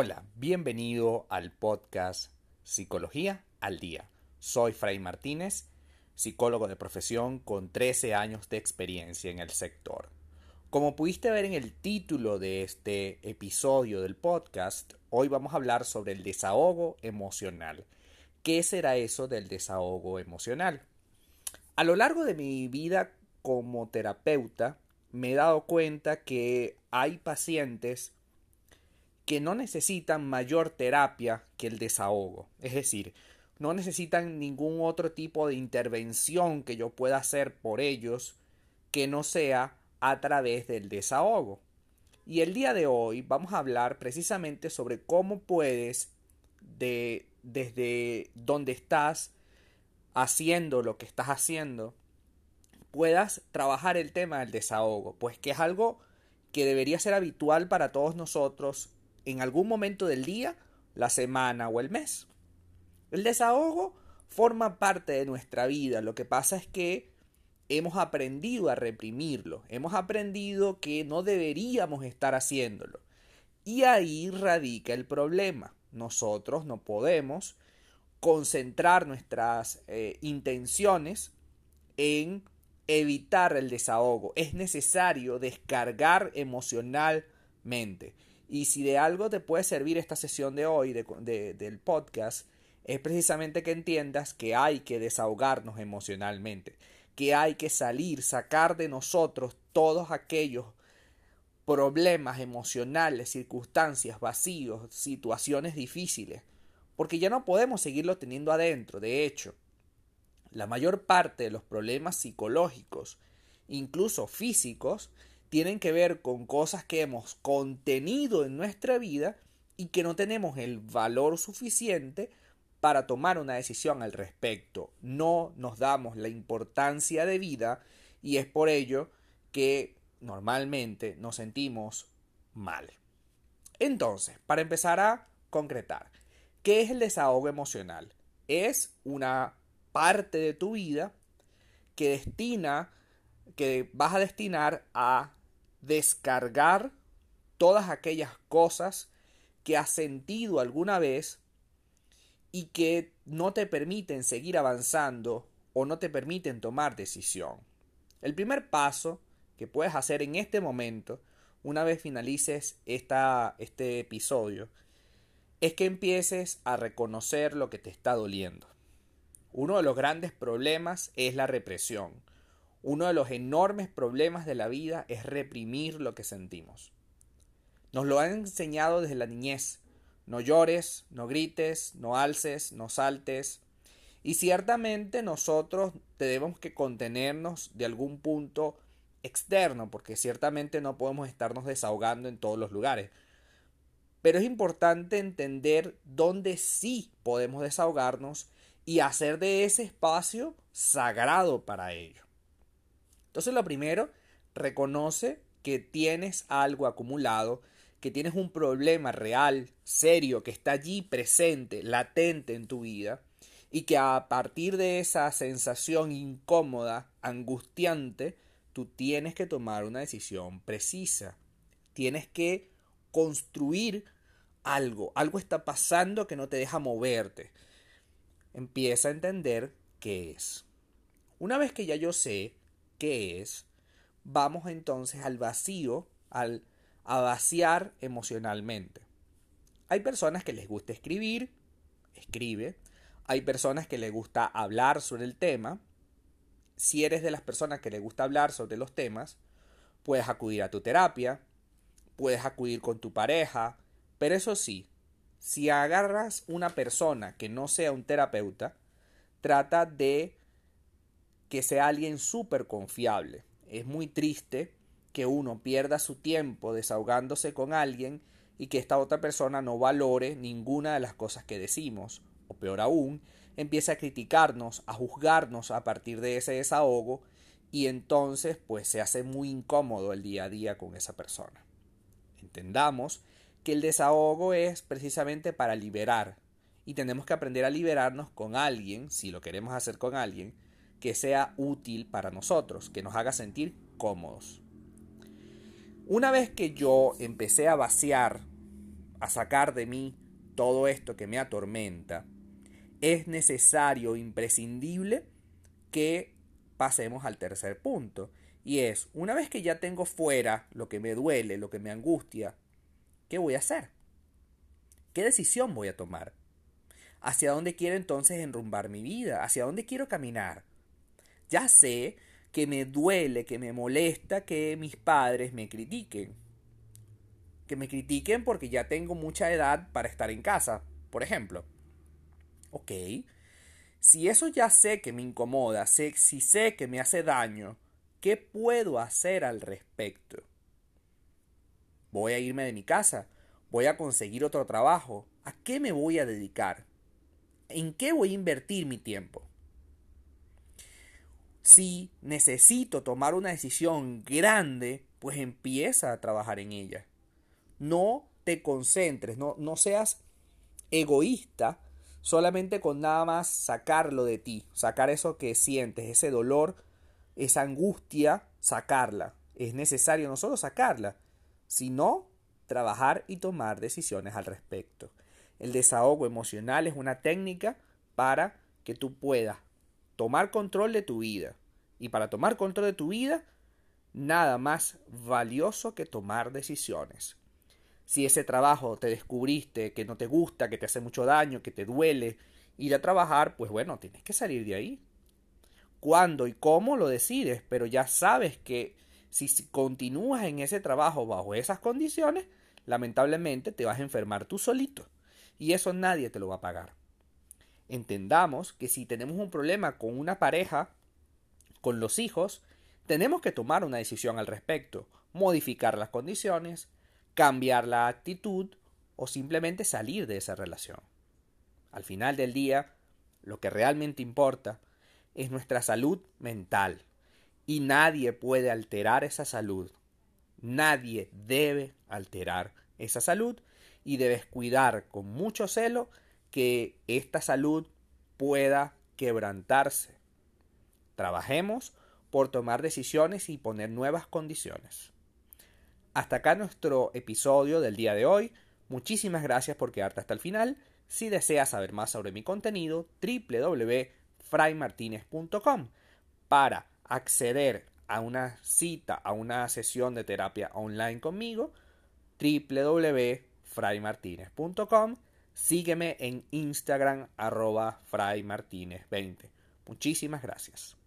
Hola, bienvenido al podcast Psicología al Día. Soy Fray Martínez, psicólogo de profesión con 13 años de experiencia en el sector. Como pudiste ver en el título de este episodio del podcast, hoy vamos a hablar sobre el desahogo emocional. ¿Qué será eso del desahogo emocional? A lo largo de mi vida como terapeuta, me he dado cuenta que hay pacientes que no necesitan mayor terapia que el desahogo. Es decir, no necesitan ningún otro tipo de intervención que yo pueda hacer por ellos que no sea a través del desahogo. Y el día de hoy vamos a hablar precisamente sobre cómo puedes de desde donde estás haciendo lo que estás haciendo puedas trabajar el tema del desahogo, pues que es algo que debería ser habitual para todos nosotros en algún momento del día, la semana o el mes. El desahogo forma parte de nuestra vida. Lo que pasa es que hemos aprendido a reprimirlo. Hemos aprendido que no deberíamos estar haciéndolo. Y ahí radica el problema. Nosotros no podemos concentrar nuestras eh, intenciones en evitar el desahogo. Es necesario descargar emocionalmente. Y si de algo te puede servir esta sesión de hoy del podcast, es precisamente que entiendas que hay que desahogarnos emocionalmente, que hay que salir, sacar de nosotros todos aquellos problemas emocionales, circunstancias, vacíos, situaciones difíciles, porque ya no podemos seguirlo teniendo adentro. De hecho, la mayor parte de los problemas psicológicos, incluso físicos, tienen que ver con cosas que hemos contenido en nuestra vida y que no tenemos el valor suficiente para tomar una decisión al respecto. No nos damos la importancia de vida y es por ello que normalmente nos sentimos mal. Entonces, para empezar a concretar, ¿qué es el desahogo emocional? Es una parte de tu vida que destina que vas a destinar a descargar todas aquellas cosas que has sentido alguna vez y que no te permiten seguir avanzando o no te permiten tomar decisión. El primer paso que puedes hacer en este momento, una vez finalices esta, este episodio, es que empieces a reconocer lo que te está doliendo. Uno de los grandes problemas es la represión. Uno de los enormes problemas de la vida es reprimir lo que sentimos. Nos lo han enseñado desde la niñez. No llores, no grites, no alces, no saltes. Y ciertamente nosotros tenemos que contenernos de algún punto externo, porque ciertamente no podemos estarnos desahogando en todos los lugares. Pero es importante entender dónde sí podemos desahogarnos y hacer de ese espacio sagrado para ello. Entonces lo primero, reconoce que tienes algo acumulado, que tienes un problema real, serio, que está allí presente, latente en tu vida, y que a partir de esa sensación incómoda, angustiante, tú tienes que tomar una decisión precisa. Tienes que construir algo, algo está pasando que no te deja moverte. Empieza a entender qué es. Una vez que ya yo sé qué es, vamos entonces al vacío, al a vaciar emocionalmente. Hay personas que les gusta escribir, escribe. Hay personas que les gusta hablar sobre el tema. Si eres de las personas que les gusta hablar sobre los temas, puedes acudir a tu terapia, puedes acudir con tu pareja, pero eso sí, si agarras una persona que no sea un terapeuta, trata de que sea alguien súper confiable. Es muy triste que uno pierda su tiempo desahogándose con alguien y que esta otra persona no valore ninguna de las cosas que decimos, o peor aún, empiece a criticarnos, a juzgarnos a partir de ese desahogo y entonces pues se hace muy incómodo el día a día con esa persona. Entendamos que el desahogo es precisamente para liberar y tenemos que aprender a liberarnos con alguien, si lo queremos hacer con alguien, que sea útil para nosotros, que nos haga sentir cómodos. Una vez que yo empecé a vaciar a sacar de mí todo esto que me atormenta, es necesario, imprescindible, que pasemos al tercer punto. Y es, una vez que ya tengo fuera lo que me duele, lo que me angustia, ¿qué voy a hacer? ¿Qué decisión voy a tomar? ¿Hacia dónde quiero entonces enrumbar mi vida? ¿Hacia dónde quiero caminar? Ya sé que me duele, que me molesta que mis padres me critiquen. Que me critiquen porque ya tengo mucha edad para estar en casa, por ejemplo. Ok. Si eso ya sé que me incomoda, sé, si sé que me hace daño, ¿qué puedo hacer al respecto? Voy a irme de mi casa, voy a conseguir otro trabajo, ¿a qué me voy a dedicar? ¿En qué voy a invertir mi tiempo? Si necesito tomar una decisión grande, pues empieza a trabajar en ella. No te concentres, no, no seas egoísta solamente con nada más sacarlo de ti, sacar eso que sientes, ese dolor, esa angustia, sacarla. Es necesario no solo sacarla, sino trabajar y tomar decisiones al respecto. El desahogo emocional es una técnica para que tú puedas tomar control de tu vida. Y para tomar control de tu vida, nada más valioso que tomar decisiones. Si ese trabajo te descubriste que no te gusta, que te hace mucho daño, que te duele ir a trabajar, pues bueno, tienes que salir de ahí. ¿Cuándo y cómo lo decides? Pero ya sabes que si continúas en ese trabajo bajo esas condiciones, lamentablemente te vas a enfermar tú solito. Y eso nadie te lo va a pagar. Entendamos que si tenemos un problema con una pareja, con los hijos, tenemos que tomar una decisión al respecto, modificar las condiciones, cambiar la actitud o simplemente salir de esa relación. Al final del día, lo que realmente importa es nuestra salud mental y nadie puede alterar esa salud. Nadie debe alterar esa salud y debes cuidar con mucho celo que esta salud pueda quebrantarse. Trabajemos por tomar decisiones y poner nuevas condiciones. Hasta acá nuestro episodio del día de hoy. Muchísimas gracias por quedarte hasta el final. Si deseas saber más sobre mi contenido, www.fraymartinez.com para acceder a una cita, a una sesión de terapia online conmigo, www.fraymartinez.com. Sígueme en Instagram arroba fraymartinez20. Muchísimas gracias.